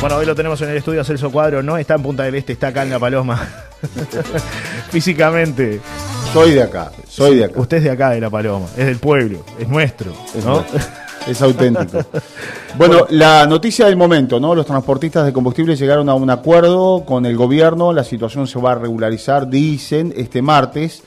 Bueno, hoy lo tenemos en el estudio Celso Cuadro, no está en Punta del Este, está acá en La Paloma. Físicamente. Soy de acá, soy de acá. Usted es de acá, de La Paloma, es del pueblo, es nuestro, Es ¿no? nuestro. Es auténtico. Bueno, la noticia del momento, ¿no? Los transportistas de combustible llegaron a un acuerdo con el gobierno, la situación se va a regularizar, dicen, este martes.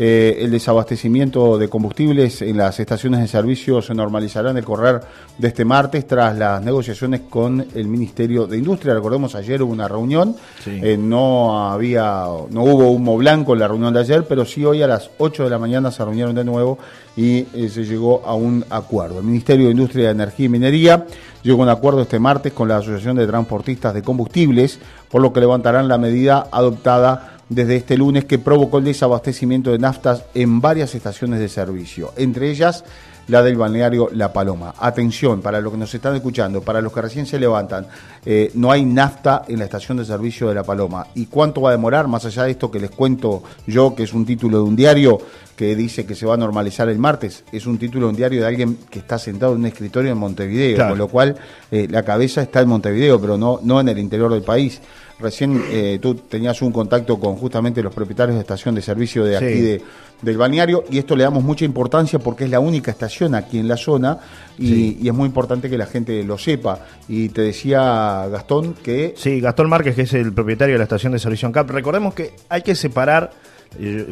Eh, el desabastecimiento de combustibles en las estaciones de servicio se normalizará en el correr de este martes tras las negociaciones con el Ministerio de Industria. Recordemos, ayer hubo una reunión, Sí. eh, no había, no hubo humo blanco en la reunión de ayer, pero sí hoy a las 8 de la mañana se reunieron de nuevo y eh, se llegó a un acuerdo. El Ministerio de Industria, Energía y Minería llegó a un acuerdo este martes con la Asociación de Transportistas de Combustibles, por lo que levantarán la medida adoptada desde este lunes que provocó el desabastecimiento de naftas en varias estaciones de servicio, entre ellas la del balneario La Paloma. Atención, para los que nos están escuchando, para los que recién se levantan, eh, no hay nafta en la estación de servicio de La Paloma. ¿Y cuánto va a demorar? Más allá de esto que les cuento yo, que es un título de un diario que dice que se va a normalizar el martes, es un título de un diario de alguien que está sentado en un escritorio en Montevideo, Claro. con lo cual eh, la cabeza está en Montevideo, pero no, no en el interior del país. Recién eh, tú tenías un contacto con justamente los propietarios de estación de servicio de Sí. aquí de, del balneario y esto le damos mucha importancia porque es la única estación aquí en la zona y, Sí. y es muy importante que la gente lo sepa. Y te decía Gastón que Sí, Gastón Márquez, que es el propietario de la estación de servicio ANCAP. Recordemos que hay que separar,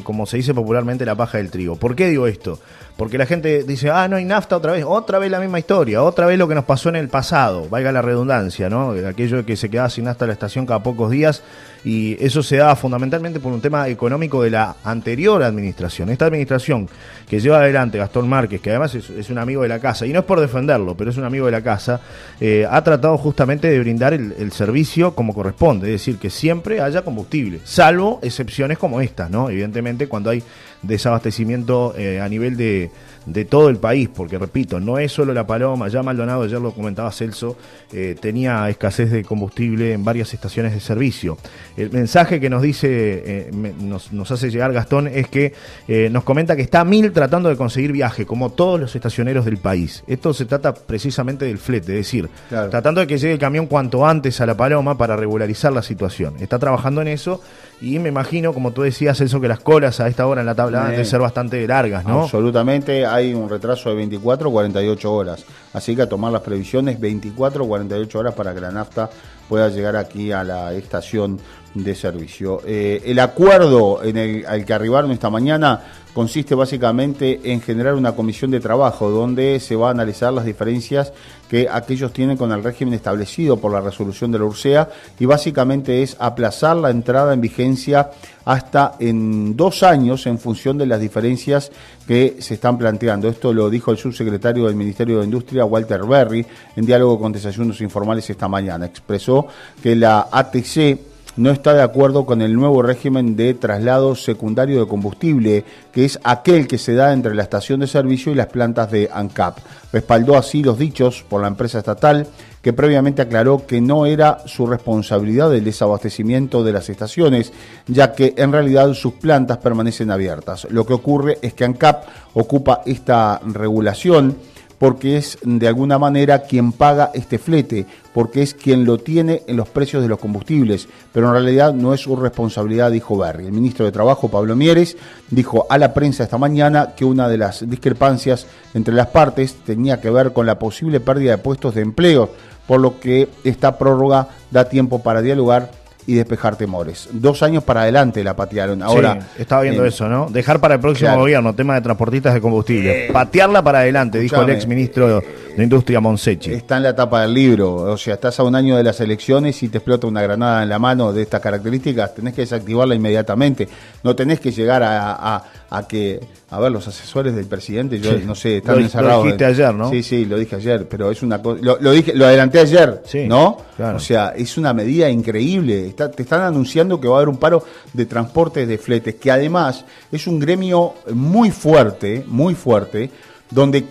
como se dice popularmente, la paja del trigo. ¿Por qué digo esto? Porque la gente dice, ah, no hay nafta otra vez, otra vez la misma historia, otra vez lo que nos pasó en el pasado, valga la redundancia, ¿no? Aquello que se quedaba sin nafta la estación cada pocos días y eso se da fundamentalmente por un tema económico de la anterior administración. Esta administración que lleva adelante Gastón Márquez, que además es, un amigo de la casa, y no es por defenderlo, pero es un amigo de la casa, eh, ha tratado justamente de brindar el, servicio como corresponde, es decir, que siempre haya combustible, salvo excepciones como esta, ¿no? Evidentemente cuando hay desabastecimiento eh, a nivel de, de todo el país, porque repito, no es solo la Paloma, ya Maldonado, ayer lo comentaba Celso, eh, tenía escasez de combustible en varias estaciones de servicio. El mensaje que nos dice, eh, me- nos, nos hace llegar Gastón, es que eh, nos comenta que está Mil tratando de conseguir viaje, como todos los estacioneros del país. Esto se trata precisamente del flete, es decir, Claro. tratando de que llegue el camión cuanto antes a la Paloma para regularizar la situación. Está trabajando en eso y me imagino, como tú decías, Celso, que las colas a esta hora en la tabla han de Bien. ser bastante largas, ¿no? absolutamente hay un retraso de 24 o 48 horas. Así que a tomar las previsiones 24 o 48 horas para que la nafta pueda llegar aquí a la estación de servicio. Eh, el acuerdo al que arribaron esta mañana consiste básicamente en generar una comisión de trabajo donde se va a analizar las diferencias que aquellos tienen con el régimen establecido por la resolución de la URSEA y básicamente es aplazar la entrada en vigencia hasta en dos años en función de las diferencias que se están planteando. Esto lo dijo el subsecretario del Ministerio de Industria, Walter Berry, en diálogo con Desayunos Informales esta mañana. Expresó que la ATC no está de acuerdo con el nuevo régimen de traslado secundario de combustible, que es aquel que se da entre la estación de servicio y las plantas de ANCAP. Respaldó así los dichos por la empresa estatal, que previamente aclaró que no era su responsabilidad el desabastecimiento de las estaciones, ya que en realidad sus plantas permanecen abiertas. Lo que ocurre es que ANCAP ocupa esta regulación porque es de alguna manera quien paga este flete, porque es quien lo tiene en los precios de los combustibles, pero en realidad no es su responsabilidad, dijo Berry. El ministro de Trabajo, Pablo Mieres, dijo a la prensa esta mañana que una de las discrepancias entre las partes tenía que ver con la posible pérdida de puestos de empleo, por lo que esta prórroga da tiempo para dialogar y despejar temores. Dos años para adelante la patearon. Ahora, sí, estaba viendo eh, eso, ¿no? Dejar para el próximo claro. gobierno tema de transportistas de combustible. Patearla para adelante, dijo el escúchame, de Industria Monsechi. Está en la tapa del libro, o sea, estás a un año de las elecciones y te explota una granada en la mano de estas características, tenés que desactivarla inmediatamente. No tenés que llegar a, a- a que, a ver, los asesores del presidente, yo Sí. no sé, están Lo- lo encerrados. dijiste en- ayer, ¿no? Sí, sí, lo dije ayer, pero es una cosa, lo, lo dije, lo adelanté ayer, Sí, ¿no? claro. O sea, es una medida increíble. Está- te están anunciando que va a haber un paro de transportes de fletes, que además es un gremio muy fuerte, muy fuerte, donde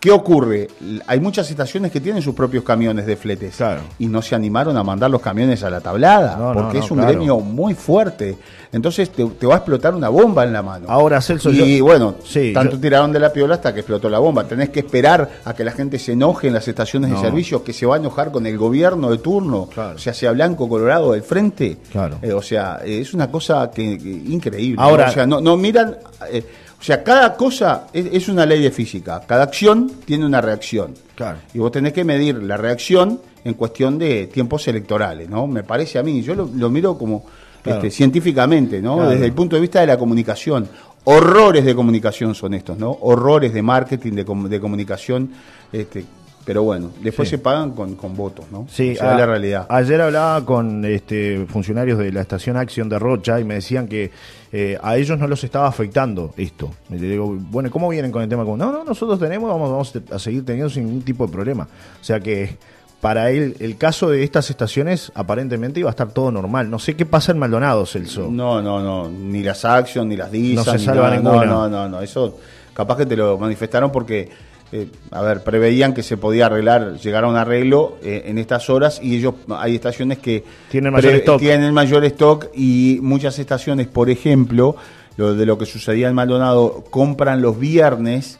¿Qué ocurre? Hay muchas estaciones que tienen sus propios camiones de fletes Claro. y no se animaron a mandar los camiones a la tablada No, porque no, es un claro. gremio muy fuerte. Entonces te, te va a explotar una bomba en la mano. Ahora, Celso, y yo- bueno, Sí, tanto yo- tiraron de la piola hasta que explotó la bomba. Tenés que esperar a que la gente se enoje en las estaciones de servicio, que se va a enojar con el gobierno de turno, Claro. o sea, sea blanco, colorado del frente. Claro. Eh, o sea, eh, es una cosa que, que- increíble. Ahora- ¿no? o sea, no, no miran. eh, o sea, cada cosa es, es una ley de física. Cada acción tiene una reacción. Claro. Y vos tenés que medir la reacción en cuestión de tiempos electorales, ¿no? Me parece a mí. Yo lo, lo miro como Claro. este, científicamente, ¿no? Claro. Desde el punto de vista de la comunicación. Horrores de comunicación son estos, ¿no? Horrores de marketing, de, com- de comunicación. Este, pero bueno, después Sí. se pagan con, con votos, ¿no? Sí, O sea, a- es la realidad. Ayer hablaba con este, funcionarios de la estación Acción de Rocha y me decían que eh, a ellos no los estaba afectando esto. Y le digo, bueno, ¿cómo vienen con el tema? Como, no, no, nosotros tenemos, vamos, vamos a seguir teniendo sin ningún tipo de problema. O sea que para él, el caso de estas estaciones aparentemente iba a estar todo normal. No sé qué pasa en Maldonado, Celso. No, no, no, ni las Action, ni las DISA, No se salva ninguna. No, no, no, no, eso capaz que te lo manifestaron porque, eh, a ver, preveían que se podía arreglar, llegar a un arreglo eh, en estas horas y ellos, hay estaciones que Tienen mayor stock. tienen mayor stock y muchas estaciones, por ejemplo, lo de lo que sucedía en Maldonado, compran los viernes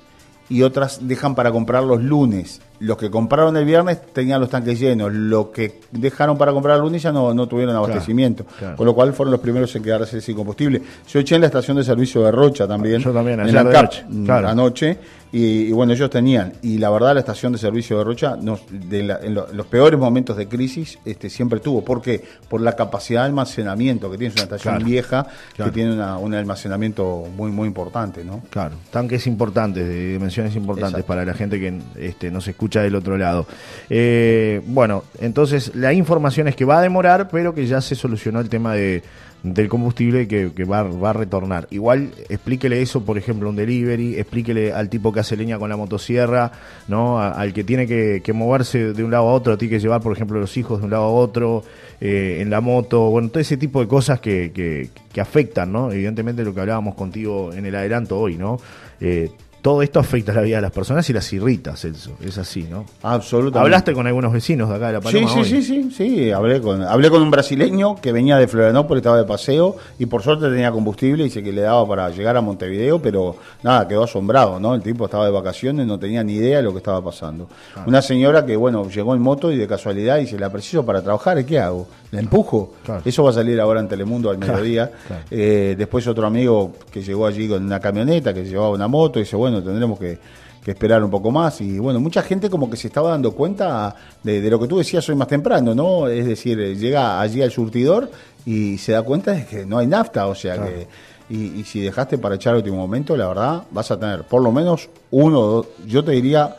y otras dejan para comprar los lunes. Los que compraron el viernes tenían los tanques llenos, los que dejaron para comprar el lunes ya no, no tuvieron abastecimiento, claro. con lo cual fueron los primeros en quedarse sin combustible. Yo eché en la estación de servicio de Rocha también, Yo también, en la de CAP, noche, claro. anoche, y, y bueno, ellos tenían, y la verdad la estación de servicio de Rocha nos- de la- en, lo- en los peores momentos de crisis este, siempre tuvo, ¿por qué? Por la capacidad de almacenamiento que tiene, es una estación vieja que tiene una- un almacenamiento muy, muy importante, ¿no? Claro, tanques importantes, de dimensiones importantes Exacto. para la gente que este, nos escucha del otro lado. Eh, bueno, entonces la información es que va a demorar, pero que ya se solucionó el tema de, del combustible que, va, va a retornar. Igual explíquele eso, por ejemplo, un delivery, explíquele al tipo que hace leña con la motosierra, ¿no? Al que tiene que, que moverse de un lado a otro, tiene que llevar, por ejemplo, los hijos de un lado a otro, eh, en la moto, bueno, todo ese tipo de cosas que, que, que afectan, ¿no? Evidentemente lo que hablábamos contigo en el adelanto hoy, ¿no? Eh, todo esto afecta la vida de las personas y las irrita, Celso. Es así, ¿no? Absolutamente. Hablaste con algunos vecinos de acá de La Paloma sí, hoy. sí, sí, sí, hablé con, hablé con un brasileño que venía de Florianópolis, estaba de paseo y por suerte tenía combustible y dice que le daba para llegar a Montevideo, pero nada, quedó asombrado, ¿no? El tipo estaba de vacaciones, no tenía ni idea de lo que estaba pasando. Una señora que, bueno, llegó en moto y de casualidad dice, la preciso para trabajar, ¿y qué hago? ¿La empujo? Claro. Eso va a salir ahora en Telemundo al Claro, mediodía. claro. Eh, después otro amigo que llegó allí con una camioneta, que llevaba una moto, y dice, bueno, tendremos que, que esperar un poco más. Y bueno, mucha gente como que se estaba dando cuenta de, de lo que tú decías hoy más temprano, ¿no? Es decir, eh, llega allí al surtidor y se da cuenta de que no hay nafta, o sea que... Y, y si dejaste para echar el último momento, la verdad, vas a tener por lo menos uno o dos, yo te diría,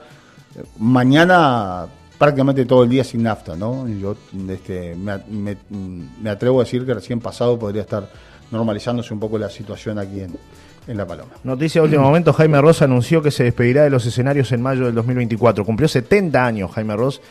mañana prácticamente todo el día sin nafta, ¿no? Yo este, me, me- me atrevo a decir que recién pasado podría estar normalizándose un poco la situación aquí en, en La Paloma. Noticia de último momento, Jaime Ross anunció que se despedirá de los escenarios en mayo del 2024. Cumplió 70 años Jaime Ross.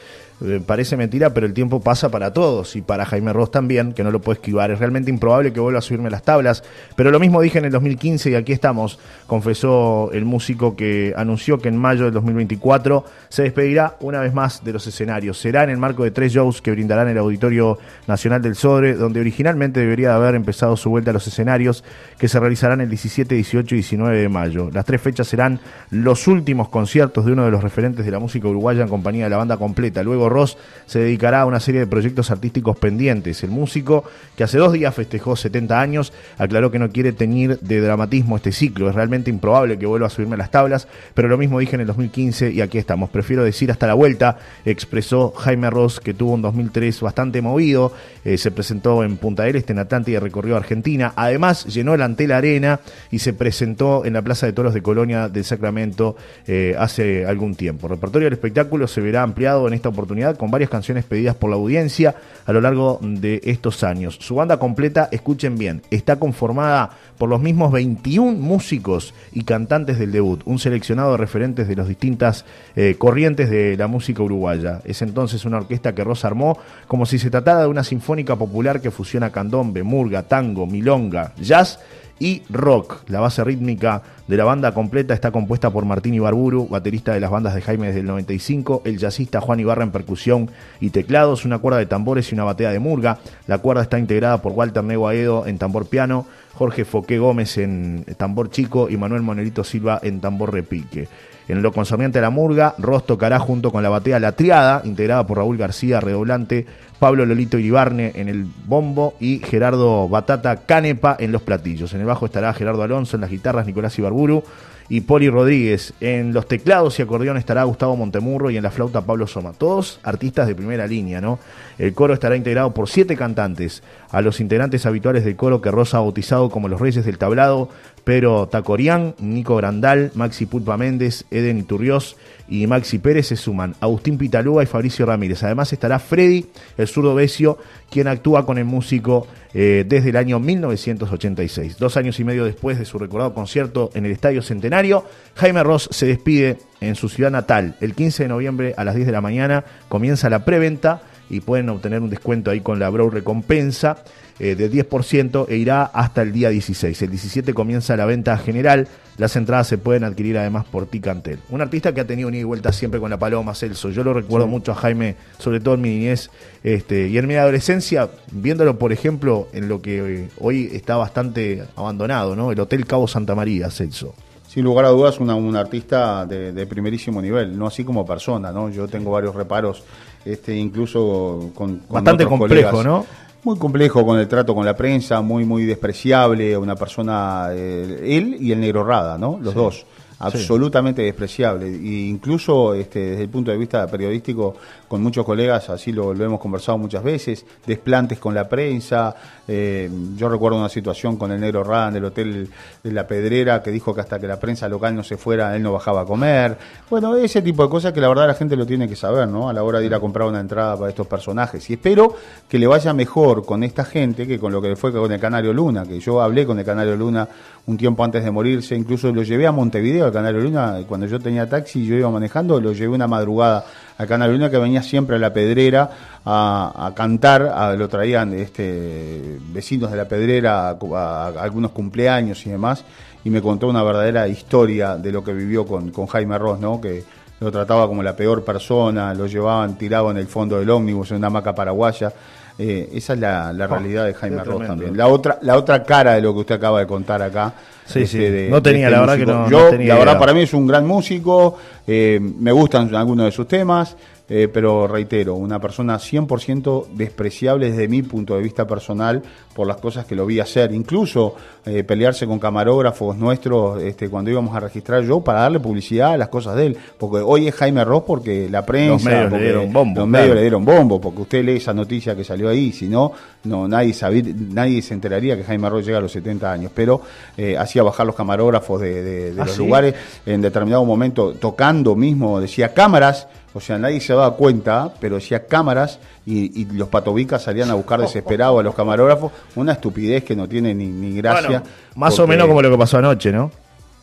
Eh, parece mentira, pero el tiempo pasa para todos y para Jaime Ross también, que no lo puede esquivar. Es realmente improbable que vuelva a subirme las tablas, pero lo mismo dije en el 2015 y aquí estamos, confesó el músico que anunció que en mayo del 2024 se despedirá una vez más de los escenarios. Será en el marco de tres shows que brindarán el Auditorio Nacional del Sodre, donde originalmente debería de haber empezado su vuelta a los escenarios, que se realizarán el 17, 18 y 19 de mayo. Las tres fechas serán los últimos conciertos de uno de los referentes de la música uruguaya en compañía de la banda completa. Luego Ross se dedicará a una serie de proyectos artísticos pendientes. El músico, que hace dos días festejó 70 años, aclaró que no quiere teñir de dramatismo este ciclo. Es realmente improbable que vuelva a subirme a las tablas, pero lo mismo dije en el 2015 y aquí estamos. Prefiero decir hasta la vuelta, expresó Jaime Ross, que tuvo un 2003 bastante movido. Eh, se presentó en Punta del Este, en Atlántida, recorrió Argentina. Además, llenó el Antel Arena y se presentó en la Plaza de Toros de Colonia del Sacramento eh, hace algún tiempo. El repertorio del espectáculo se verá ampliado en esta oportunidad con varias canciones pedidas por la audiencia a lo largo de estos años. Su banda completa, escuchen bien, está conformada por los mismos 21 músicos y cantantes del debut, un seleccionado de referentes de las distintas eh, corrientes de la música uruguaya. Es entonces una orquesta que Rosa armó como si se tratara de una sinfónica popular que fusiona candombe, murga, tango, milonga, jazz y rock. La base rítmica de la banda completa está compuesta por Martín Ibarburu, baterista de las bandas de Jaime desde el 95, el jazzista Juan Ibarra en percusión y teclados, una cuerda de tambores y una batea de murga. La cuerda está integrada por Walter Neguaedo en tambor piano, Jorge Foqué Gómez en tambor chico y Manuel Monelito Silva en tambor repique. En lo concerniente a la murga, Ross tocará junto con la batea La Triada, integrada por Raúl García, redoblante, Pablo Lolito Iribarne en el bombo y Gerardo Batata Canepa en los platillos. En el bajo estará Gerardo Alonso, en las guitarras Nicolás Ibarburu y Poli Rodríguez. En los teclados y acordeón estará Gustavo Montemurro y en la flauta Pablo Soma. Todos artistas de primera línea, ¿no? El coro estará integrado por siete cantantes. A los integrantes habituales del coro que Rosa ha bautizado como los Reyes del Tablado, Pedro Tacorián, Nico Grandal, Maxi Pulpa Méndez, Eden Iturriós y Maxi Pérez se suman. Agustín Pitalúa y Fabricio Ramírez. Además estará Freddy, el zurdo Besio, quien actúa con el músico eh, desde el año 1986. Dos años y medio después de su recordado concierto en el Estadio Centenario, Jaime Ross se despide en su ciudad natal. El 15 de noviembre a las 10 de la mañana comienza la preventa y pueden obtener un descuento ahí con la Brow Recompensa eh, de 10% e irá hasta el día 16. El 17 comienza la venta general. Las entradas se pueden adquirir además por Ticantel. Un artista que ha tenido una y vuelta siempre con la paloma Celso. Yo lo recuerdo mucho a Jaime, sobre todo en mi niñez este, y en mi adolescencia, viéndolo por ejemplo en lo que eh, hoy está bastante abandonado, ¿no? El Hotel Cabo Santa María, Celso. Sin lugar a dudas, una, un artista de, primerísimo nivel, no así como persona, ¿no? Yo tengo varios reparos, este, incluso con, bastante complejo, ¿no? muy complejo con el trato con la prensa, muy muy despreciable, una persona, eh, él y el negro Rada, ¿no? Los dos absolutamente despreciable. E incluso este, desde el punto de vista periodístico, con muchos colegas, así lo, hemos conversado muchas veces, desplantes con la prensa. Eh, yo recuerdo una situación con el negro Radan del Hotel de la Pedrera, que dijo que hasta que la prensa local no se fuera, él no bajaba a comer. Bueno, ese tipo de cosas que la verdad la gente lo tiene que saber, ¿no? A la hora de ir a comprar una entrada para estos personajes. Y espero que le vaya mejor con esta gente que con lo que fue con el Canario Luna, que yo hablé con el Canario Luna un tiempo antes de morirse, incluso lo llevé a Montevideo, al Canal Luna, cuando yo tenía taxi y yo iba manejando, lo llevé una madrugada al Canal Luna que venía siempre a la pedrera a, cantar, lo traían este, vecinos de la pedrera a, algunos cumpleaños y demás, y me contó una verdadera historia de lo que vivió con, con Jaime Ross, ¿no? que lo trataba como la peor persona, lo llevaban tirado en el fondo del ómnibus en una hamaca paraguaya. Eh, esa es la, oh, realidad de Jaime Ross también. La otra, la otra cara de lo que usted acaba de contar acá. Sí, este, sí. no tenía, este la verdad que no. Yo, la verdad, para mí es un gran músico. Eh, me gustan algunos de sus temas. Eh, pero reitero, una persona 100% despreciable desde mi punto de vista personal por las cosas que lo vi hacer, incluso eh, pelearse con camarógrafos nuestros este, cuando íbamos a registrar yo para darle publicidad a las cosas de él, porque hoy es Jaime Ross porque la prensa, los medios le dieron bombo, los medios le dieron bombo, porque usted lee esa noticia que salió ahí, si no, no nadie sabía, nadie se enteraría que Jaime Ross llega a los 70 años, pero eh, hacía bajar los camarógrafos de, ¿Ah, los lugares en determinado momento, tocando mismo, decía cámaras, o sea, nadie se daba cuenta, pero decía cámaras y, los patobicas salían a buscar desesperados a los camarógrafos. Una estupidez que no tiene ni, gracia. más o menos como lo que pasó anoche, ¿no?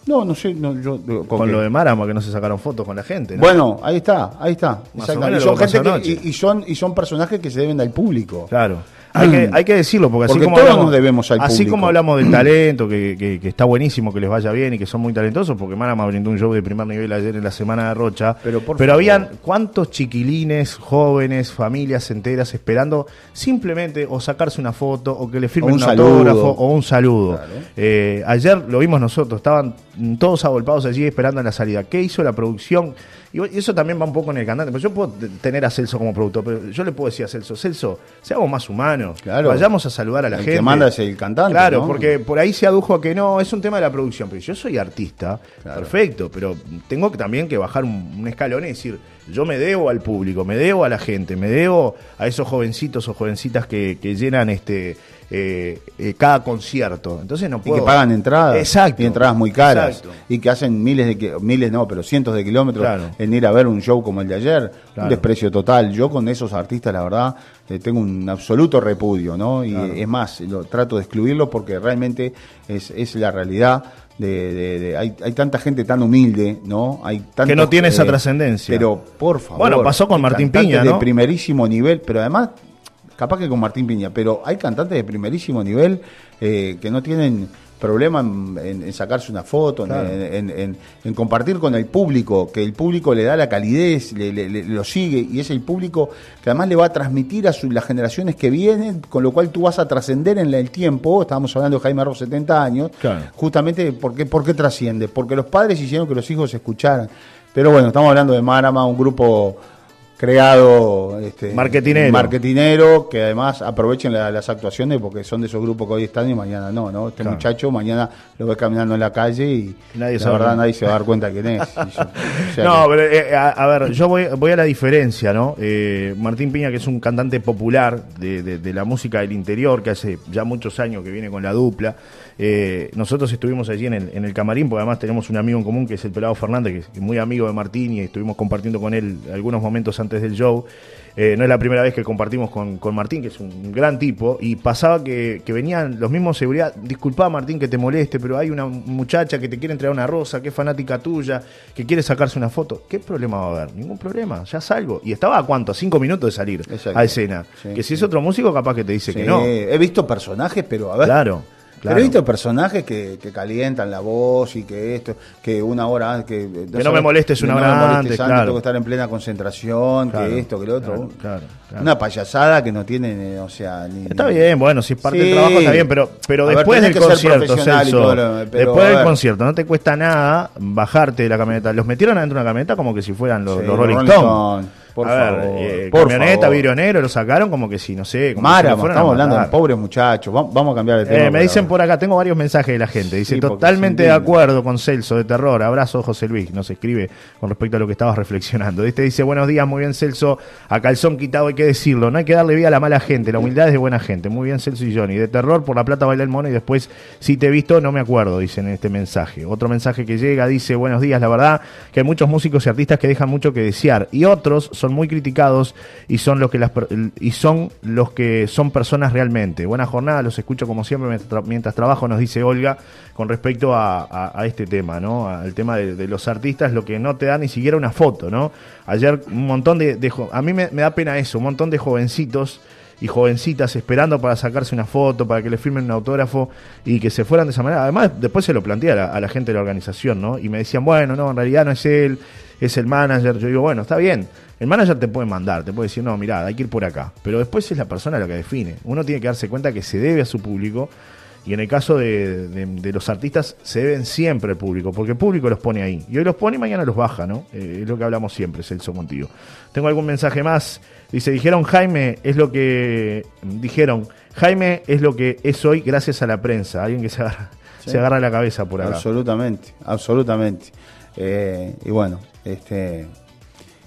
No, no sé, yo, con, lo de Marama que no se sacaron fotos con la gente. Bueno, ahí está, ahí está. y son y son personajes que se deben al público. Claro. Hay que, hay que decirlo, porque, así como hablamos, debemos Así como hablamos del talento, que, está buenísimo, que les vaya bien y que son muy talentosos, porque Manama brindó un show de primer nivel ayer en la semana de Rocha. Pero, pero habían cuántos chiquilines, jóvenes, familias enteras esperando simplemente o sacarse una foto o que le firmen un, autógrafo o un saludo. Eh, ayer lo vimos nosotros, estaban todos agolpados allí esperando la salida. ¿Qué hizo la producción? Y eso también va un poco en el cantante. Pero yo puedo tener a Celso como productor, pero yo le puedo decir a Celso, Celso, seamos más humanos. Vayamos a saludar a la gente. El que manda es el cantante. Claro, porque por ahí se adujo a que no, es un tema de la producción. Pero yo soy artista, perfecto, pero tengo también que bajar un, escalón y decir, yo me debo al público, me debo a la gente, me debo a esos jovencitos o jovencitas que, que llenan este eh, eh, cada concierto. Entonces no puedo. Y que pagan entradas. Exacto. Y entradas muy caras. Y que hacen miles de miles no, pero cientos de kilómetros en ir a ver un show como el de ayer. Un desprecio total. Yo con esos artistas, la verdad, eh, tengo un absoluto repudio, ¿no? Y es más, lo trato de excluirlo porque realmente es, es la realidad. De, hay, hay, tanta gente tan humilde, ¿no? Hay que no tiene esa trascendencia. Pero por favor. Bueno, pasó con Martín Piña, De primerísimo nivel, pero además capaz que con Martín Piña, pero hay cantantes de primerísimo nivel eh, que no tienen problema en, sacarse una foto, en, compartir con el público, que el público le da la calidez, le, lo sigue, y es el público que además le va a transmitir a las generaciones que vienen, con lo cual tú vas a trascender en el tiempo, estábamos hablando de Jaime Ross 70 años, justamente porque, ¿por qué trasciende? Porque los padres hicieron que los hijos escucharan. Pero bueno, estamos hablando de Marama, un grupo creado este, marketinero. marketinero que además aprovechen las actuaciones porque son de esos grupos que hoy están y mañana no, ¿no? Este muchacho mañana lo ves caminando en la calle y, nadie la verdad nadie se va a dar cuenta quién es. no, pero eh, a, ver, yo voy, voy a la diferencia, ¿no? Eh, Martín Piña, que es un cantante popular de, de, la música del interior, que hace ya muchos años que viene con la dupla, eh, nosotros estuvimos allí en el, en el camarín, porque además tenemos un amigo en común que es el Pelado Fernández, que es muy amigo de Martín y estuvimos compartiendo con él algunos momentos antes del show. Eh, no es la primera vez que compartimos con, Martín, que es un gran tipo, y pasaba que, venían los mismos seguridad. Disculpa, Martín, que te moleste, pero hay una muchacha que te quiere entregar una rosa, que es fanática tuya, que quiere sacarse una foto. ¿Qué problema va a haber? Ningún problema, ya salgo. Y estaba a cuánto? A cinco minutos de salir a escena. que si es otro músico, capaz que te dice que no. He visto personajes, pero a ver. Claro. Pero he visto personajes que, calientan la voz y que esto, que una hora que, que no me molestes una hora antes, claro. tengo que estar en plena concentración, que esto, que lo otro. una payasada que no tiene, o sea, ni, Está bien, bueno, si parte del trabajo está bien, pero, pero después del concierto, Celso, después del concierto, no te cuesta nada bajarte de la camioneta. Los metieron adentro de una camioneta como que si fueran los, Rolling Stones. Por favor, eh, por camioneta, vidrio negro, lo sacaron como que si, no sé. Como Mara, estamos hablando de pobres muchachos. Vamos a cambiar de tema. Eh, me dicen por acá, tengo varios mensajes de la gente. Dice, totalmente de acuerdo con Celso de Terror. Abrazo, José Luis. Nos escribe con respecto a lo que estabas reflexionando. Este dice, buenos días, muy bien, Celso. A calzón quitado hay que decirlo. No hay que darle vida a la mala gente. La humildad es de buena gente. Muy bien, Celso y Johnny. De Terror, por la plata baila el mono y después, si te he visto, no me acuerdo, dicen en este mensaje. Otro mensaje que llega dice, buenos días, la verdad que hay muchos músicos y artistas que dejan mucho que desear. Y otros son muy criticados y son los que las y son los que son personas realmente. Buena jornada, los escucho como siempre mientras, trabajo, nos dice Olga con respecto a, este tema, ¿no? Al tema de, los artistas, lo que no te da ni siquiera una foto, ¿no? Ayer un montón de, a mí me, da pena eso, un montón de jovencitos y jovencitas esperando para sacarse una foto, para que le firmen un autógrafo y que se fueran de esa manera. Además, después se lo plantea a la, a la, gente de la organización, ¿no? Y me decían, bueno, no, en realidad no es él, es el manager. Yo digo, bueno, está bien, el manager te puede mandar, te puede decir, no, mira, hay que ir por acá. Pero después es la persona la que define. Uno tiene que darse cuenta que se debe a su público. Y en el caso de, los artistas, se deben siempre al público, porque el público los pone ahí. Y hoy los pone y mañana los baja, ¿no? Eh, es lo que hablamos siempre, Celso contigo. Tengo algún mensaje más. Dice, dijeron Jaime es lo que. Dijeron, Jaime es lo que es hoy gracias a la prensa. Alguien que se agarra, se agarra la cabeza por acá. Absolutamente, absolutamente. Eh, y bueno, este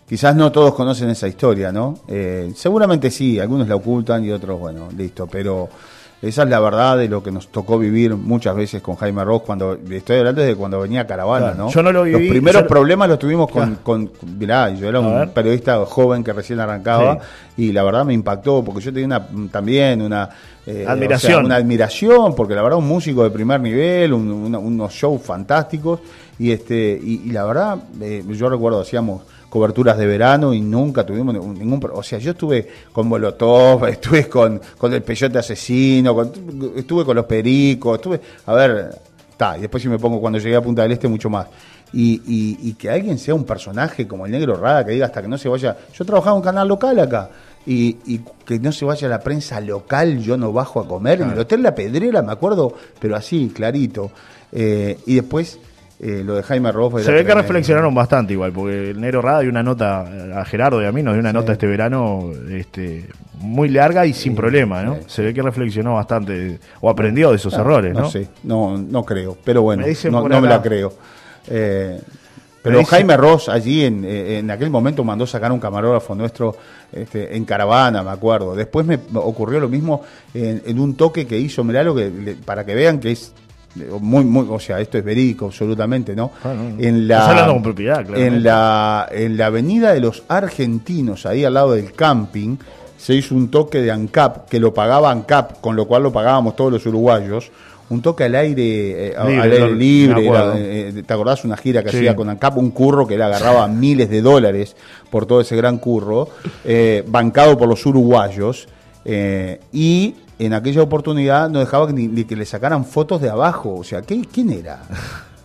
Quizás no todos conocen esa historia, ¿no? Eh, seguramente sí, algunos la ocultan y otros, bueno, listo, pero esa es la verdad de lo que nos tocó vivir muchas veces con Jaime Ross cuando estoy hablando de cuando venía Caravana, ¿no? Yo no lo viví. Los primeros problemas los tuvimos con, con, mirá, yo era un periodista joven que recién arrancaba y la verdad me impactó porque yo tenía una, también una eh, admiración, una admiración porque la verdad un músico de primer nivel, unos shows fantásticos y este y, la verdad eh, yo recuerdo hacíamos coberturas de verano y nunca tuvimos ningún... O sea, yo estuve con Molotov, estuve con, con el Peyote Asesino, estuve con los Pericos, estuve... A ver, está, y después si me pongo cuando llegué a Punta del Este mucho más. Y, y, que alguien sea un personaje como el Negro Rada, que diga hasta que no se vaya... Yo trabajaba en un canal local acá. Y, y, que no se vaya la prensa local, yo no bajo a comer. En el Hotel La Pedrera, me acuerdo, pero así, clarito. Eh, y después eh, lo de Jaime Ross. Se ve que reflexionaron bastante igual, porque el Nero Rada dio una nota a Gerardo y a mí, nos dio una nota este verano este, muy larga y sin problema, ¿no? Se ve que reflexionó bastante o aprendió de esos ah, errores, ¿no? No sé, no, no creo, pero bueno, no, me la creo. Eh, pero Jaime Ross allí en, eh, en, aquel momento mandó sacar un camarógrafo nuestro este, en caravana, me acuerdo. Después me ocurrió lo mismo en, un toque que hizo, mirá lo que, para que vean que es muy, muy, o sea, esto es verídico absolutamente, ¿no? Ah, en la, en la en la avenida de los argentinos, ahí al lado del camping, se hizo un toque de ANCAP, que lo pagaba ANCAP, con lo cual lo pagábamos todos los uruguayos, un toque al aire, eh, libre, al aire libre, eh, ¿te acordás una gira que hacía con ANCAP? Un curro que le agarraba miles de dólares por todo ese gran curro, eh, bancado por los uruguayos, y en aquella oportunidad no dejaba ni, ni que le sacaran fotos de abajo. O sea, ¿qué, ¿quién era?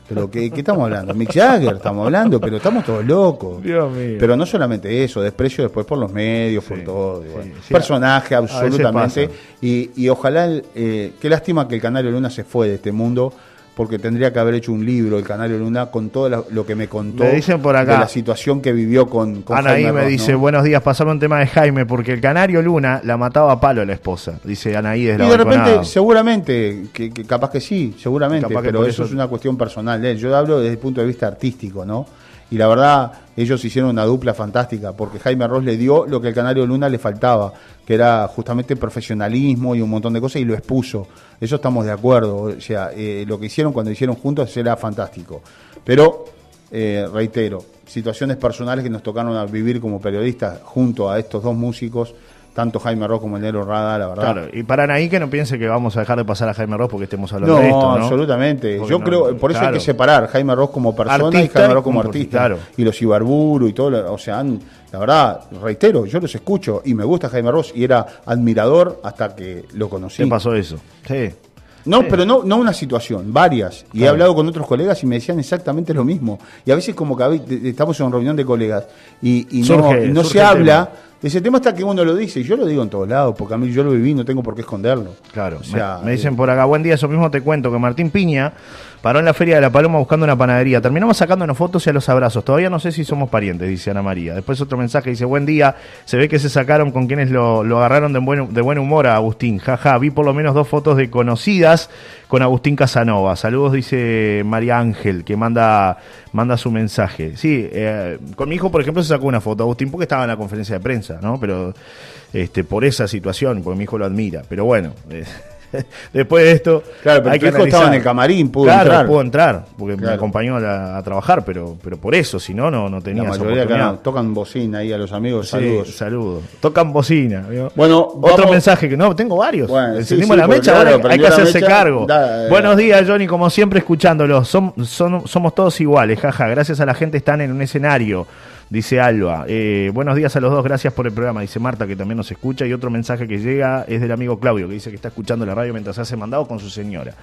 Pero ¿qué, qué estamos hablando? Mick Jagger estamos hablando, pero estamos todos locos. Dios mío. Pero no solamente eso, desprecio después por los medios, por todo. bueno. sí. Personaje absolutamente. Y, y ojalá, eh, qué lástima que el Canario Luna se fue de este mundo, porque tendría que haber hecho un libro, el Canario Luna, con todo lo que me contó Me dicen por acá. de la situación que vivió con, con Anaí me dice, ¿no? buenos días, pasame un tema de Jaime, porque el canario Luna la mataba a palo a la esposa. Dice Anaí desde Y la de repente, seguramente, que, que capaz que sí, seguramente, Capaz pero eso eso- es una cuestión personal de él. Yo hablo desde el punto de vista artístico, ¿no? Y la verdad, ellos hicieron una dupla fantástica, porque Jaime Ross le dio lo que el Canario Luna le faltaba, que era justamente profesionalismo y un montón de cosas, y lo expuso. Eso estamos de acuerdo. O sea, eh, lo que hicieron cuando hicieron juntos era fantástico. Pero, eh, reitero, situaciones personales que nos tocaron a vivir como periodistas junto a estos dos músicos, tanto Jaime Ross como el Negro Rada, la verdad. Claro, y para Anaí que no piense que vamos a dejar de pasar a Jaime Ross porque estemos hablando No, de esto, ¿no? absolutamente. Porque Yo no- creo, por eso hay que separar Jaime Ross como persona y Jaime Ross como como- artista. claro. Y los Ibarburu y todo, o sea, han- la verdad, reitero, yo los escucho y me gusta Jaime Ross y era admirador hasta que lo conocí. ¿Qué pasó eso? Sí. No, Sí. pero no, no una situación, varias. Y he hablado con otros colegas y me decían exactamente lo mismo. Y a veces como que estamos en reunión de colegas y, y no, Surge- se habla tema. Ese tema hasta que uno lo dice. Y yo lo digo en todos lados, porque a mí yo lo viví, no tengo por qué esconderlo. Claro, O sea, me, me dicen eh, por acá, buen día, eso mismo te cuento, que Martín Piña paró en la Feria de la Paloma buscando una panadería. Terminamos sacándonos fotos y a los abrazos. Todavía no sé si somos parientes, dice Ana María. Después otro mensaje dice, buen día, se ve que se sacaron con quienes lo, lo agarraron de buen, de buen humor a Agustín. Jaja, vi por lo menos dos fotos de conocidas con Agustín Casanova. Saludos, dice María Ángel, que manda, manda su mensaje. Sí, eh, con mi hijo, por ejemplo, se sacó una foto, Agustín, porque estaba en la conferencia de prensa, ¿no? Pero este, por esa situación, porque mi hijo lo admira. Pero bueno, eh, después de esto, Claro, pero hay que estaba en el camarín, pudo claro, entrar. pudo entrar, porque me acompañó a, trabajar, pero, pero por eso, si no, no, no tenía esa oportunidad. no, tocan bocina ahí a los amigos. Sí, saludos. saludos. Tocan bocina. Bueno, otro vamos- mensaje que no, tengo varios. Bueno, Encendimos sí, la mecha, claro, ahora hay que hacerse mecha, cargo. da, eh. Buenos días, Johnny, como siempre escuchándolos. Som- son- somos todos iguales, jaja. Gracias a la gente están en un escenario, dice Alba. Eh, buenos días a los dos, gracias por el programa, dice Marta, que también nos escucha. Y otro mensaje que llega es del amigo Claudio, que dice que está escuchando la radio mientras hace mandado con su señora.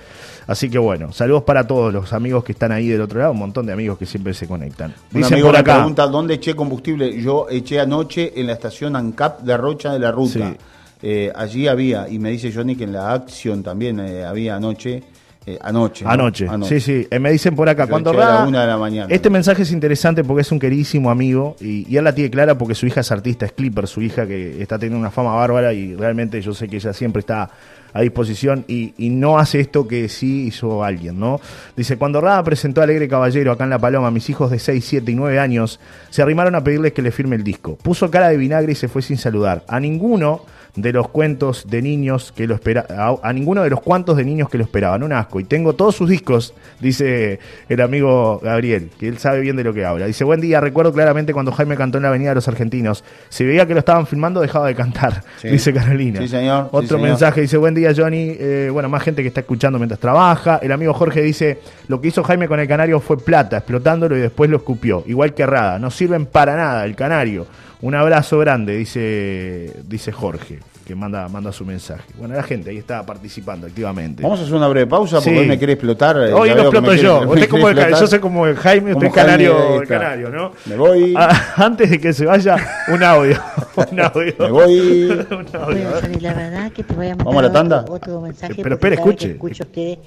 Así que bueno, saludos para todos los amigos que están ahí del otro lado, un montón de amigos que siempre se conectan. Un Dicen amigo por me acá. pregunta dónde eché combustible. Yo eché anoche en la estación ANCAP de Rocha de la Ruta. Sí. Eh, allí había, y me dice Johnny que en la acción también eh, había anoche. Eh, anoche, ¿no? Anoche. sí, sí. Eh, me dicen por acá, cuando eché a la Rada- una de la mañana. Este mensaje es interesante porque es un queridísimo amigo y, y él la tiene clara porque su hija es artista, es Clipper, su hija que está teniendo una fama bárbara y realmente yo sé que ella siempre está a disposición y, y no hace esto que sí hizo alguien, ¿no? Dice, cuando Rada presentó a Alegre Caballero acá en La Paloma, mis hijos de 6, 7 y 9 años se arrimaron a pedirles que le firme el disco. Puso cara de vinagre y se fue sin saludar. A ninguno de los cuentos de niños que lo espera a, ninguno de los cuantos de niños que lo esperaban, un asco. Y tengo todos sus discos, dice el amigo Gabriel, que él sabe bien de lo que habla. Dice, buen día, recuerdo claramente cuando Jaime cantó en la Avenida de los Argentinos. Se veía que lo estaban filmando, dejaba de cantar, Sí. dice Carolina. Sí, señor, sí, Otro señor. mensaje dice, buen día Johnny, Eh, bueno, más gente que está escuchando mientras trabaja. El amigo Jorge dice, lo que hizo Jaime con el canario fue plata, explotándolo y después lo escupió. Igual que Rada, no sirven para nada el canario. Un abrazo grande, dice, dice Jorge, que manda, manda su mensaje. Bueno, la gente ahí está participando activamente. Vamos a hacer una breve pausa porque Sí. hoy me quiere explotar. eh, Hoy que exploto yo. Usted como el, yo soy como el Jaime, usted Como canario, Jaime, el canario, ¿no? Me voy. Ah, antes de que se vaya, un audio. Un audio. Me voy. Un audio. Bueno, la verdad que te voy a mandar ¿Vamos a la tanda? Otro, otro mensaje. Pero vez escuche. que escucho ustedes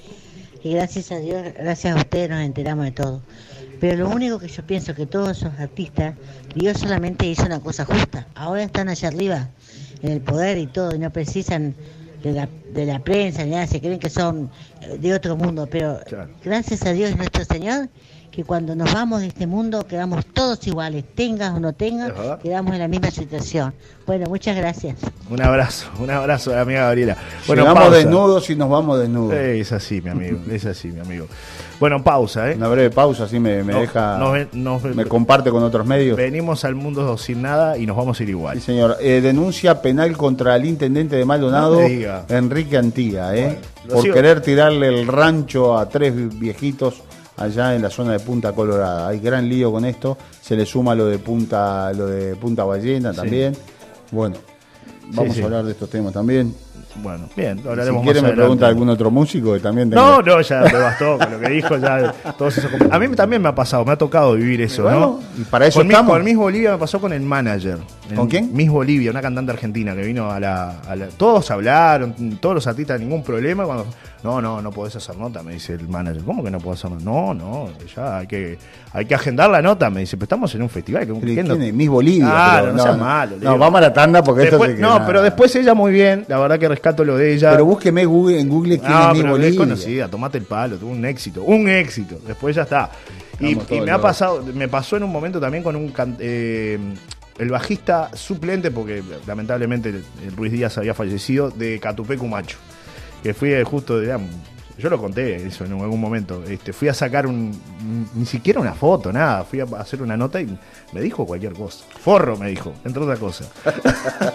y gracias a Dios, gracias a ustedes nos enteramos de todo. Pero lo único que yo pienso que todos esos artistas, Dios solamente hizo una cosa justa. Ahora están allá arriba, en el poder y todo, y no precisan de la, de la prensa ni nada, se creen que son eh, de otro mundo. Pero Claro. gracias a Dios nuestro Señor, que cuando nos vamos de este mundo quedamos todos iguales, tengas o no tengas, quedamos en la misma situación. Bueno, muchas gracias. Un abrazo, un abrazo a la amiga Gabriela. Bueno, pausa. desnudos y nos vamos desnudos. Eh, Es así, mi amigo, es así, mi amigo. Bueno, pausa, ¿eh? Una breve pausa, así me, me No, deja. ven- me comparte con otros medios. Venimos al mundo sin nada y nos vamos a ir igual. Sí, señor. Eh, denuncia penal contra el intendente de Maldonado, No. Enrique Antía, ¿eh? por sigo. querer tirarle el rancho a tres viejitos allá en la zona de Punta Colorada. Hay gran lío con esto. Se le suma lo de Punta, lo de Punta Ballena también. Bueno, vamos sí. a hablar de estos temas también. Bueno, bien, Si hablaremos quiere más me pregunta algún otro músico que también No, no, ya me bastó con lo que dijo. Ya, todos esos a mí también me ha pasado, me ha tocado vivir eso, Bueno, ¿no? y para eso con, estamos. con Miss Bolivia me pasó con el manager. ¿Con quién? Miss Bolivia, una cantante argentina que vino a la, a la- Todos hablaron, todos los artistas, ningún problema. Cuando, no, no, no podés hacer nota, me dice el manager. ¿Cómo que no puedo hacer nota? No, no, ya hay que, hay que agendar la nota, me dice. Pero estamos en un festival. que- ¿Quién ¿quién no-? Miss Bolivia. Claro, pero no seas malo, No, vamos a la tanda porque Después- esto que no, pero después ella muy bien, la verdad que rescato lo de ella. Pero búsqueme Google, en Google quién No, es Miss pero es Bolivia. conocida, tomate el palo, tuvo un éxito, un éxito. Después ya está. Y, me ha pasado, me pasó en un momento también con un eh, el bajista suplente, porque lamentablemente el, Ruiz Díaz había fallecido, de Catupecu Macho. Que fui eh, justo de. Yo lo conté eso en algún momento. Este, fui a sacar un. Ni siquiera una foto, nada. Fui a hacer una nota y me dijo cualquier cosa. Forro me dijo, entre otras cosas.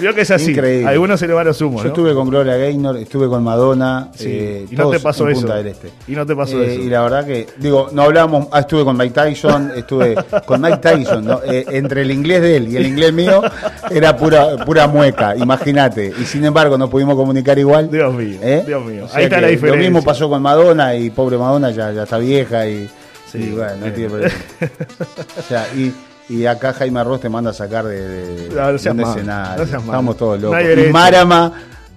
Vio que es así. Increíble. A algunos se le van los humos. Yo ¿no? estuve con Gloria Gaynor, estuve con Madonna. Sí, eh, y no te pasó eso. Punta del Este. Y no te pasó Eh, eso. Y la verdad que, digo, no hablamos, ah, estuve con Mike Tyson, estuve con Mike Tyson, ¿no? Eh, entre el inglés de él y el inglés mío era pura pura mueca, imagínate. Y sin embargo no pudimos comunicar igual. Dios mío, ¿Eh? Dios mío. O sea Ahí está que la diferencia. Lo mismo pasó con Madonna y pobre Madonna ya, ya está vieja y, Sí, y bueno, no bien. tiene problema. O sea, y, y acá Jaime Ross te manda a sacar de, de, No, no de seas un escenario. no. Estamos todos locos. y derecho.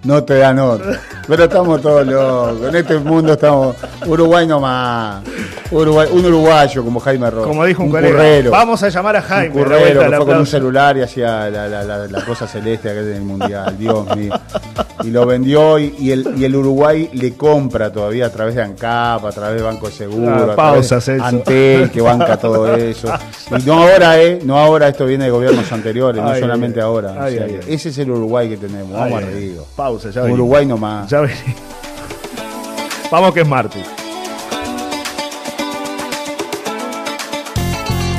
No te da nota. Pero estamos todos locos. En este mundo estamos. Uruguay nomás. Uruguay, un uruguayo como Jaime Ross. Como dijo un, un colega, currero. vamos a llamar a Jaime. un currero que fue con un celular y hacía la, la, la, la cosa celeste acá en el mundial, Dios mío. Y lo vendió y, y el, y el Uruguay le compra todavía a través de ANCAP, a través de Banco de Seguro, Ah, a través pausa, de. Antel, que banca todo eso. Y no ahora, ¿eh? No ahora, esto viene de gobiernos anteriores, no solamente ay, ahora. ay, O sea, ay, ay. Ese es el Uruguay que tenemos, vamos Ay, a lo ay, digo. Pausa, ya Un venimos. Uruguay nomás. Ya venimos. Vamos que es martes.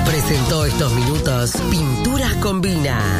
Presentó estos minutos Pinturas Combina.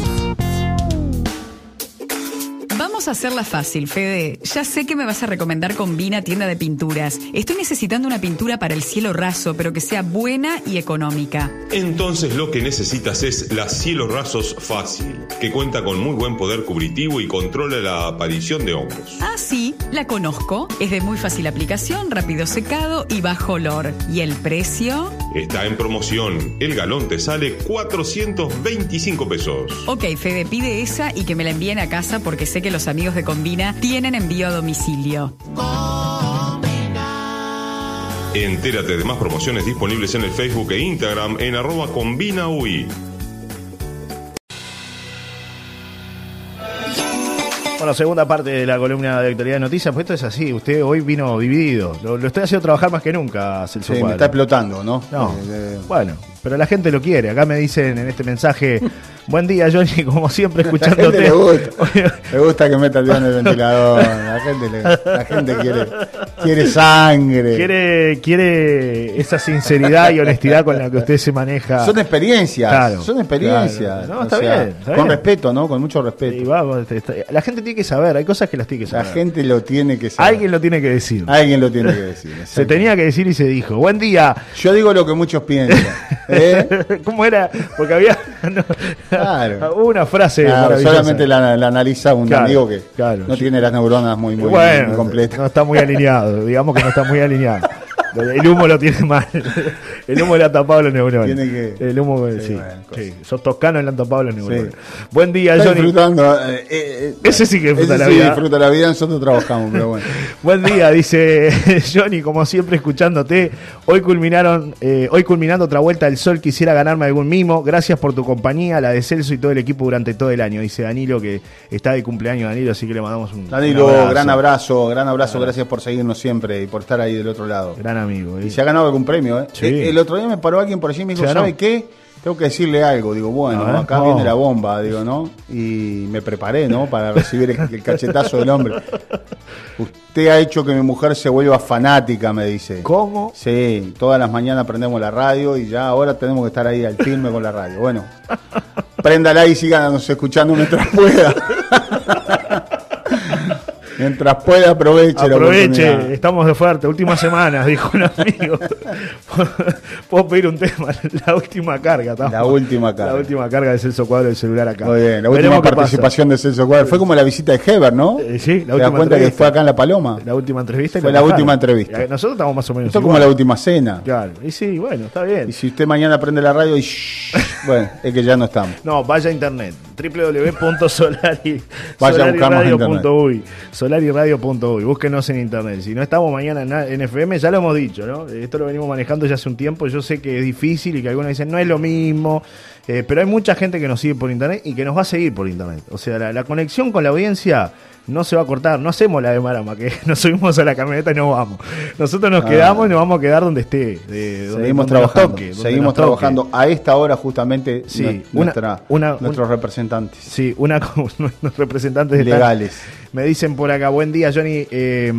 Vamos a hacerla fácil, Fede. Ya sé que me vas a recomendar Combina Tienda de Pinturas. Estoy necesitando una pintura para el cielo raso, pero que sea buena y económica. Entonces lo que necesitas es la Cielos Rasos Fácil, que cuenta con muy buen poder cubritivo y controla la aparición de hongos. Ah, sí, la conozco. Es de muy fácil aplicación, rápido secado y bajo olor. ¿Y el precio? Está en promoción. El galón te sale 425 pesos. Ok, Fede, pide esa y que me la envíen a casa porque sé que los amigos de Combina tienen envío a domicilio. Entérate de más promociones disponibles en el Facebook e Instagram en arroba combina Bueno, segunda parte de la columna de actualidad de noticias, pues esto es así, usted hoy vino dividido. Lo, lo estoy haciendo trabajar más que nunca, Celso Sí, me está explotando, ¿no? No, Eh, eh, bueno, pero la gente lo quiere. Acá me dicen en este mensaje, buen día Johnny, como siempre La escuchándote. le gusta, le gusta que meta el dedo en el ventilador. La gente, le- la gente quiere, quiere sangre. quiere, quiere esa sinceridad y honestidad con la que usted se maneja. Son experiencias, Claro, son experiencias. claro. No, está sea, bien, está con bien. respeto, ¿no? Con mucho respeto. vamos, está- la gente tiene que saber, hay cosas que las tiene que La saber. gente lo tiene que saber. Alguien lo tiene que decir. Alguien lo tiene que decir. Se tenía que decir y se dijo. Buen día. Yo digo lo que muchos piensan. ¿Eh? ¿Cómo era? Porque había no, Claro. hubo una frase Claro, solamente la, la analiza un Claro, amigo que no tiene las neuronas muy, muy, bueno, muy completas. no está muy alineado, digamos que no está muy alineado. El humo lo tiene mal. El humo le ha tapado los neuronas. Tiene que- El humo, sí. Sí, sí. Sos toscano y le han tapado los neuronas. Sí. Buen día, Está Johnny. disfrutando. eh, eh, Ese sí que disfruta ese la sí vida. disfruta la vida, nosotros trabajamos, pero bueno. Buen día, dice Johnny, como siempre escuchándote. Hoy culminaron, eh, hoy culminando otra vuelta del sol, quisiera ganarme algún mimo. Gracias por tu compañía, la de Celso y todo el equipo durante todo el año. Dice Danilo que está de cumpleaños Danilo, así que le mandamos un Danilo, un abrazo. gran abrazo, gran abrazo, gracias por seguirnos siempre y por estar ahí del otro lado. Gran amigo. Y eh. se ha ganado algún premio, ¿eh? Sí. Eh, El otro día me paró alguien por allí y me dijo. ¿sabe qué? Tengo que decirle algo. Digo, bueno, acá viene la bomba, digo, ¿no? Y me preparé, ¿no? Para recibir el, el cachetazo del hombre. Usted ha hecho que mi mujer se vuelva fanática, me dice. ¿Cómo? Sí, todas las mañanas prendemos la radio y ya ahora tenemos que estar ahí al filme con la radio. Bueno, préndala y síganos escuchando mientras pueda. Mientras pueda, aproveche. Aproveche, estamos de fuerte, últimas semanas, dijo un amigo. Puedo pedir un tema, la última carga. La última carga. La última carga de Celso Cuadro del celular acá. Muy bien, la última participación de Celso Cuadro. Fue como la visita de Heber, ¿no? Eh, sí, la ¿Te das última cuenta que fue acá en La Paloma? La última entrevista. Fue la bajaron. última entrevista. Nosotros estamos más o menos. Esto es como igual. la última cena. Claro, y sí, bueno, está bien. Y si usted mañana prende la radio y... shh, bueno, es que ya no estamos. No, vaya a internet. www.solari Vaya a buscarnos en solariradio.uy Búsquenos en internet. Si no estamos mañana en, en FM, ya lo hemos dicho, ¿no? Esto lo venimos manejando ya hace un tiempo. Yo sé que es difícil y que algunos dicen no es lo mismo. eh, pero hay mucha gente que nos sigue por internet y que nos va a seguir por internet. O sea, la, la conexión con la audiencia no se va a cortar. No hacemos la de Marama, que nos subimos a la camioneta y nos vamos. Nosotros nos Ah. quedamos y nos vamos a quedar donde esté. de- donde- Seguimos donde trabajando. toque, donde seguimos trabajando a esta hora justamente Sí, una- nuestra, una- nuestros un- representantes Sí, una los representantes están- legales. Me dicen por acá, buen día, Johnny. eh,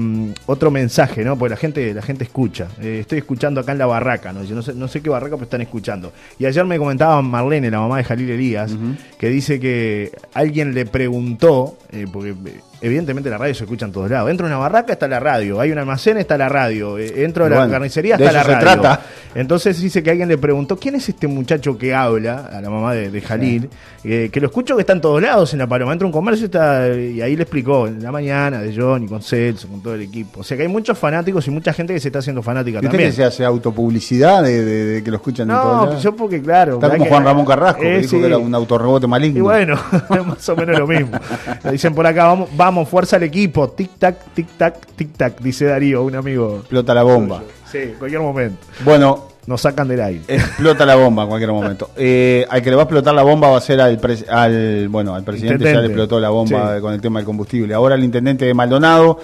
otro mensaje, ¿no? Porque la gente, la gente escucha. Eh, estoy escuchando acá en la barraca, ¿no? Yo no sé, no sé qué barraca, pero están escuchando. Y ayer me comentaba Marlene, la mamá de Jalil Elías, que dice que alguien le preguntó, eh, porque evidentemente la radio se escucha en todos lados. Entro a una barraca, está la radio. Hay un almacén, está la radio. entro a la Bueno, carnicería, está la radio. trata. Entonces dice que alguien le preguntó, ¿quién es este muchacho que habla? A la mamá de, de Jalil. Eh, que lo escucho que está en todos lados en la paloma. Entra a un comercio está, y ahí le explicó, en la mañana, de Johnny, con Celso, con todo el equipo. O sea que hay muchos fanáticos y mucha gente que se está haciendo fanática ¿Viste también. que se hace autopublicidad de, de- de que lo escuchan en todos No, yo porque claro. Está como que- Juan Ramón Carrasco, que Eh, dijo sí. que era un autorrebote maligno. Y bueno, es más o menos lo mismo. Le dicen por acá, vamos, vamos, fuerza al equipo. Tic tac, tic tac, tic tac, dice Darío, un amigo. Explota la bomba. Sí, en cualquier momento. Bueno, Nos sacan del aire. explota la bomba en cualquier momento. Eh, al que le va a explotar la bomba va a ser al, al bueno, al presidente ya le explotó la bomba Sí. con el tema del combustible. Ahora el intendente de Maldonado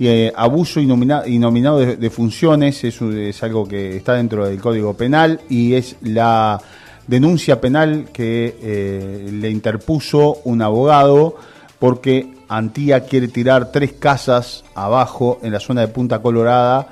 y eh, abuso inomina- inominado de, de funciones es, es algo que está dentro del Código Penal y es la denuncia penal que eh, le interpuso un abogado porque Antía quiere tirar tres casas abajo en la zona de Punta Colorada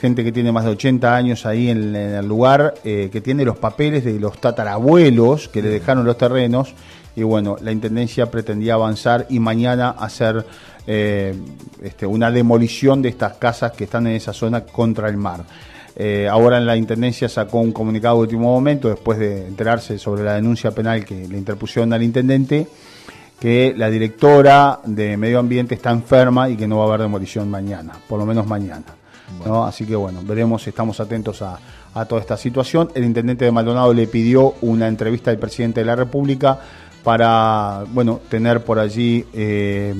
gente que tiene más de 80 años ahí en, en el lugar, eh, que tiene los papeles de los tatarabuelos que le dejaron los terrenos. Y bueno, la Intendencia pretendía avanzar y mañana hacer eh, este, una demolición de estas casas que están en esa zona contra el mar. Eh, ahora la Intendencia sacó un comunicado de último momento, después de enterarse sobre la denuncia penal que le interpusieron al Intendente, que la directora de Medio Ambiente está enferma y que no va a haber demolición mañana, por lo menos mañana. ¿No? Así que bueno, veremos, estamos atentos a, a toda esta situación. El intendente de Maldonado le pidió una entrevista al presidente de la República para, bueno, tener por allí eh,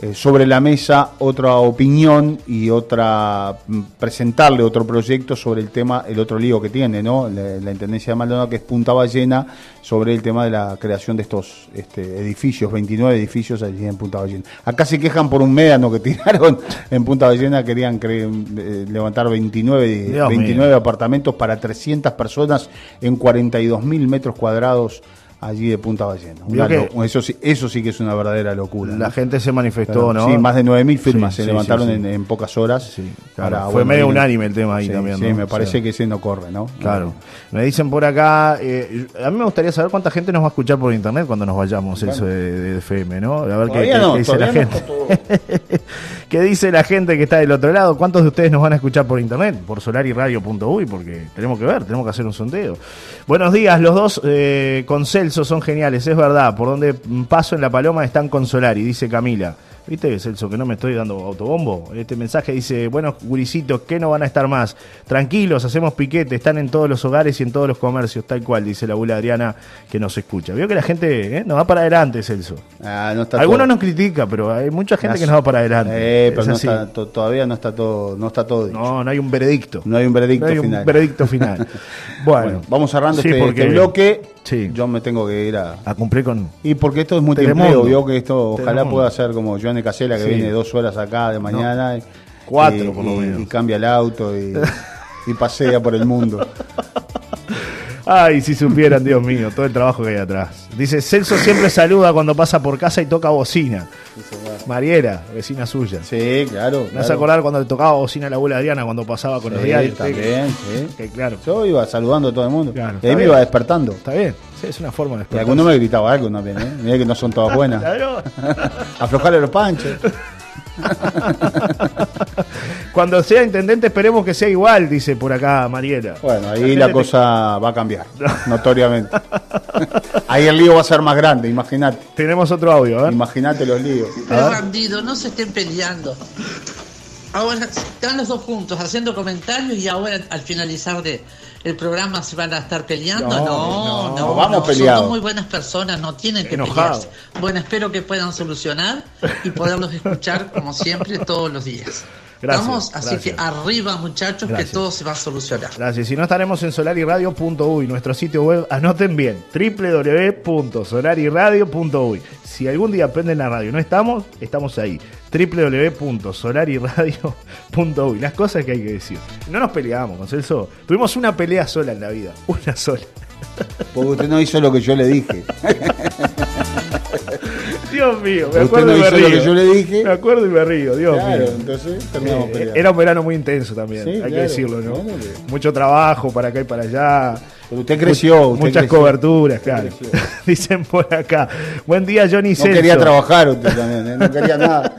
eh, sobre la mesa otra opinión y otra mm, presentarle otro proyecto sobre el tema, el otro lío que tiene, ¿no? La, la Intendencia de Maldonado, que es Punta Ballena, sobre el tema de la creación de estos este, edificios, 29 edificios allí en Punta Ballena. Acá se quejan por un médano que tiraron en Punta Ballena, querían cre- eh, levantar 29, Dios 29 mío. apartamentos para 300 personas en 42 mil metros cuadrados allí de Punta Ballena. Lo- eso, sí, eso sí que es una verdadera locura. La ¿no? gente se manifestó, Pero, ¿no? Sí, más de 9.000 firmas Sí, se sí, levantaron. En, en pocas horas. Sí, claro. Para, Fue bueno, medio unánime el tema ahí también, Sí, me O parece sea, que ese no corre, ¿no? Claro. Me dicen por acá, eh, a mí me gustaría saber cuánta gente nos va a escuchar por internet cuando nos vayamos, eso de, de FM, ¿no? A ver qué, no, dice la gente. ¿Qué dice la gente que está del otro lado? ¿Cuántos de ustedes nos van a escuchar por internet? Por solariradio.uy, porque tenemos que ver, tenemos que hacer un sondeo. Buenos días, los dos eh, con Celso son geniales, es verdad. Por donde paso en la paloma están con Solari, dice Camila. ¿Viste, Celso, que no me estoy dando autobombo? Este mensaje dice, bueno, gurisitos, que no van a estar más? Tranquilos, hacemos piquete, están en todos los hogares y en todos los comercios, tal cual, dice la abuela Adriana que nos escucha. Vio que la gente eh, nos va para adelante, Celso. Ah, no está Algunos todo- nos critica, pero hay mucha gente que nos va para adelante. Eh, pero Es no está, todavía no está todo, no está todo dicho. No, no hay un veredicto. No hay un veredicto No hay final. un veredicto final. Bueno, Bueno, vamos cerrando Sí, este, porque- este bloque. Sí. Yo me tengo que ir a. a cumplir con... Y porque esto es Telemundo. multiempleo, vio que esto ojalá Telemundo. pueda ser como Joan Casela que Sí. viene dos horas acá de mañana. Cuatro, y- por lo y- menos. Y cambia el auto y, y pasea por el mundo. Ay, si supieran, Dios mío, todo el trabajo que hay atrás. Dice, Celso siempre saluda cuando pasa por casa y toca bocina. Mariera, vecina suya. Sí, claro. Me hace claro. acordar cuando le tocaba bocina a la abuela Adriana cuando pasaba con los Sí, diarios. también, sí. Que claro, Yo iba saludando a todo el mundo. Claro, y ahí me iba despertando. está bien. Sí, es una forma de Y despertar. alguno me gritaba algo también, ¿eh? Mirá que no son todas buenas. Claro. Aflojarle los panchos. Cuando sea intendente esperemos que sea igual, dice por acá Mariela. Bueno, ahí la cosa va a cambiar, notoriamente. Ahí el lío va a ser más grande, imagínate. Tenemos otro audio, ¿eh? Imagínate los líos. Pero bandido, no se estén peleando. Ahora están los dos juntos haciendo comentarios y ahora al finalizar de el programa se van a estar peleando. No, No, no, no, vamos Son muy buenas personas, no tienen que Enojados. pelearse. Bueno, espero que puedan solucionar y poderlos escuchar como siempre todos los días. Gracias, Vamos, así gracias. que arriba muchachos Gracias. que todo se va a solucionar. Gracias. Si no estaremos en solariradio.uy, nuestro sitio web, anoten bien, www.solariradio.uy. Si algún día prenden la radio y no estamos, estamos ahí, www.solariradio.uy. Las cosas que hay que decir. No nos peleamos con Celso. Tuvimos una pelea sola en la vida, una sola. Porque usted no hizo lo que yo le dije. Dios mío, me acuerdo no y me lo río. que yo le dije. Me acuerdo y me río, Dios Claro, mío. entonces terminamos Eh, peleando. Era un verano muy intenso también, Sí, hay que decirlo, ¿no? Mucho trabajo para acá y para allá. Pero usted creció, usted Muchas creció. coberturas, Usted claro. creció. Dicen por acá. Buen día, Johnny No Celso. quería trabajar usted también, ¿eh? no quería nada.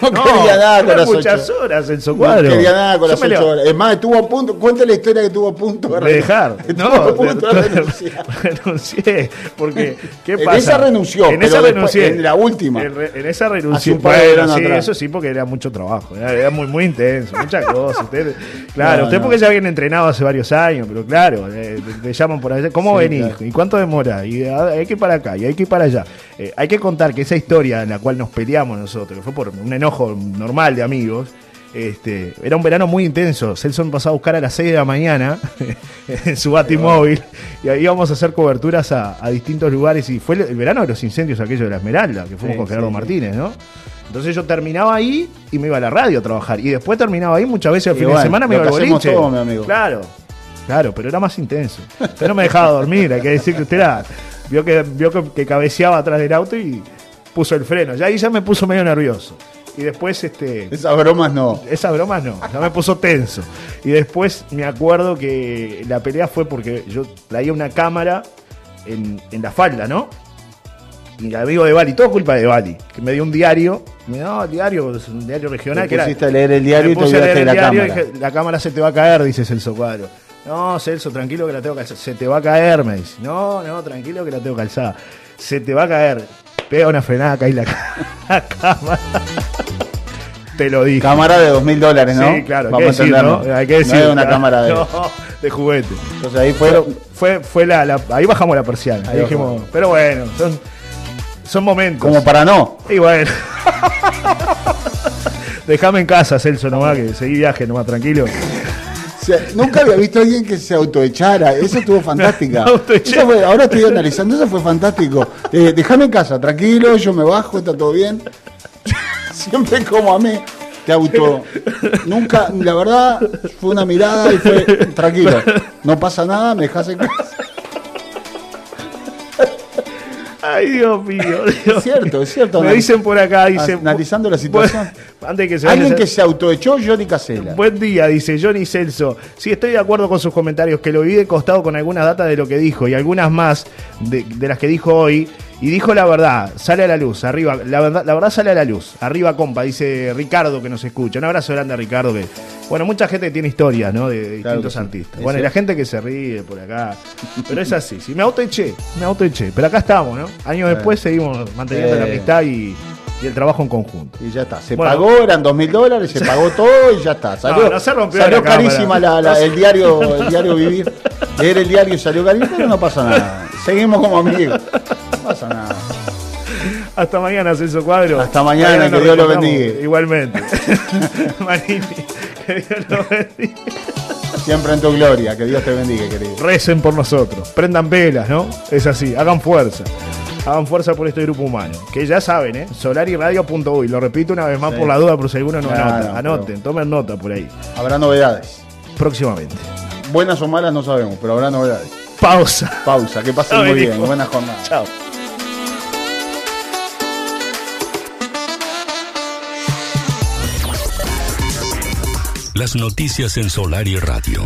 No, No, quería nada con las muchas ocho. horas, Celso No Cuadro. quería nada con Yo las ocho levo- horas. Es más, estuvo a punto, cuente la historia que estuvo a punto de, de dejar. Estuvo No, a punto de de- renunciar. renuncié. Porque, ¿qué En pasa? esa renunció, En esa renuncié. en la última. En, re- en esa renuncié. un par de Bueno, sí, atrás. eso sí, porque era mucho trabajo. Era, era muy, muy intenso, muchas cosas. Usted, claro, No, usted no. porque ya viene entrenado hace varios años, pero claro, eh, te, te llaman por allá. ¿Cómo Sí, venís? claro. ¿Y cuánto demora? Y ah, hay que ir para acá, y hay que ir para allá. Eh, hay que contar que esa historia en la cual nos peleamos nosotros, que fue por un enojo normal de amigos, este, era un verano muy intenso. Celso me pasó a buscar a las 6 de la mañana en su batimóvil y ahí íbamos a hacer coberturas a, a distintos lugares. Y fue el, verano de los incendios aquello de la Esmeralda, que fuimos Sí, con Gerardo sí, sí. Martínez, ¿no? Entonces yo terminaba ahí y me iba a la radio a trabajar. Y después terminaba ahí, muchas veces el fin de semana me iba al boliche. todos, mi amigo. Claro, claro, pero era más intenso. Usted no me dejaba dormir, hay que decir que usted era, vio que, vio que, que cabeceaba atrás del auto y puso el freno. Ya ahí ya me puso medio nervioso. Y después, este. Esas bromas no. Esas bromas no, ya me puso tenso. Y después me acuerdo que la pelea fue porque yo traía una cámara en, en la falda, ¿no? Y el amigo de Bali, todo culpa de Bali, que me dio un diario. Me dio, no, el diario es un diario regional. Te que era, pusiste a leer el diario y te olvidaste de la diario cámara. dije, la cámara se te va a caer, dice Celso Cuadro. No, Celso, tranquilo que la tengo calzada. Se te va a caer, me dice. No, no, tranquilo que la tengo calzada. Se te va a caer. Pega una frenada acá y la, la cámara. Te lo dije. Cámara de dos mil dólares, ¿no? Sí, claro, hay Vamos que a decir, entendernos. ¿no? Hay que decir. No es una claro. cámara de. No, de juguete. Entonces ahí fue. Pero fue, fue la, la- ahí bajamos la persiana. Ahí Ahí dijimos, pero bueno, son, son momentos. Como para no. Y bueno. Déjame en casa, Celso, nomás, que seguí viaje nomás, tranquilo. Sea, nunca había visto a alguien que se autoechara. Eso estuvo fantástica. Eso fue- ahora estoy analizando, eso fue fantástico. Eh, déjame en casa, tranquilo, yo me bajo, está todo bien. Siempre como a mí. Te auto. Nunca, la verdad, fue una mirada y fue tranquilo. No pasa nada, me dejas en casa. Ay, Dios mío. Dios Es cierto, es cierto. Me dicen por acá, dicen. Analizando la situación. Antes que se Alguien que se autoechó, Johnny Casella. Buen día, dice Johnny Celso. Sí, estoy de acuerdo con sus comentarios, que lo vi de costado con algunas datas de lo que dijo y algunas más de, de las que dijo hoy. Y dijo la verdad, sale a la luz, arriba, la verdad, la verdad sale a la luz. Arriba, compa, dice Ricardo que nos escucha. Un abrazo grande a Ricardo, que, bueno, mucha gente tiene historias, ¿no? De, de Claro distintos que sí. artistas. Bueno, y la gente que se ríe por acá. Pero es así, sí, me autoeché, me autoeché. Pero acá estamos, ¿no? Años después seguimos manteniendo la Eh. amistad y, y el trabajo en conjunto. Y ya está. Se Bueno. pagó, eran dos mil dólares, se pagó todo y ya está. Salió, No, no se rompió salió la carísima la- la- el diario, el diario vivir. Leer el diario salió carísimo, pero no pasa nada. Seguimos como amigos. Pasa nada. Hasta mañana, Celso Cuadro. Hasta mañana, que Dios lo bendiga. Igualmente. Marini, que Dios lo bendiga. Siempre en tu gloria. Que Dios te bendiga, querido. Recen por nosotros. Prendan velas, ¿no? Es así. Hagan fuerza. Hagan fuerza por este grupo humano. Que ya saben, ¿eh? Solariradio.uy. Lo repito una vez más Sí. por la duda, por si alguno no Claro, anota. Anoten, tomen nota por ahí. Habrá novedades. Próximamente. Buenas o malas no sabemos, pero habrá novedades. Pausa. Pausa, que pasen muy bien. bendijo. Buena jornada. Chao. Las noticias en Solar y Radio.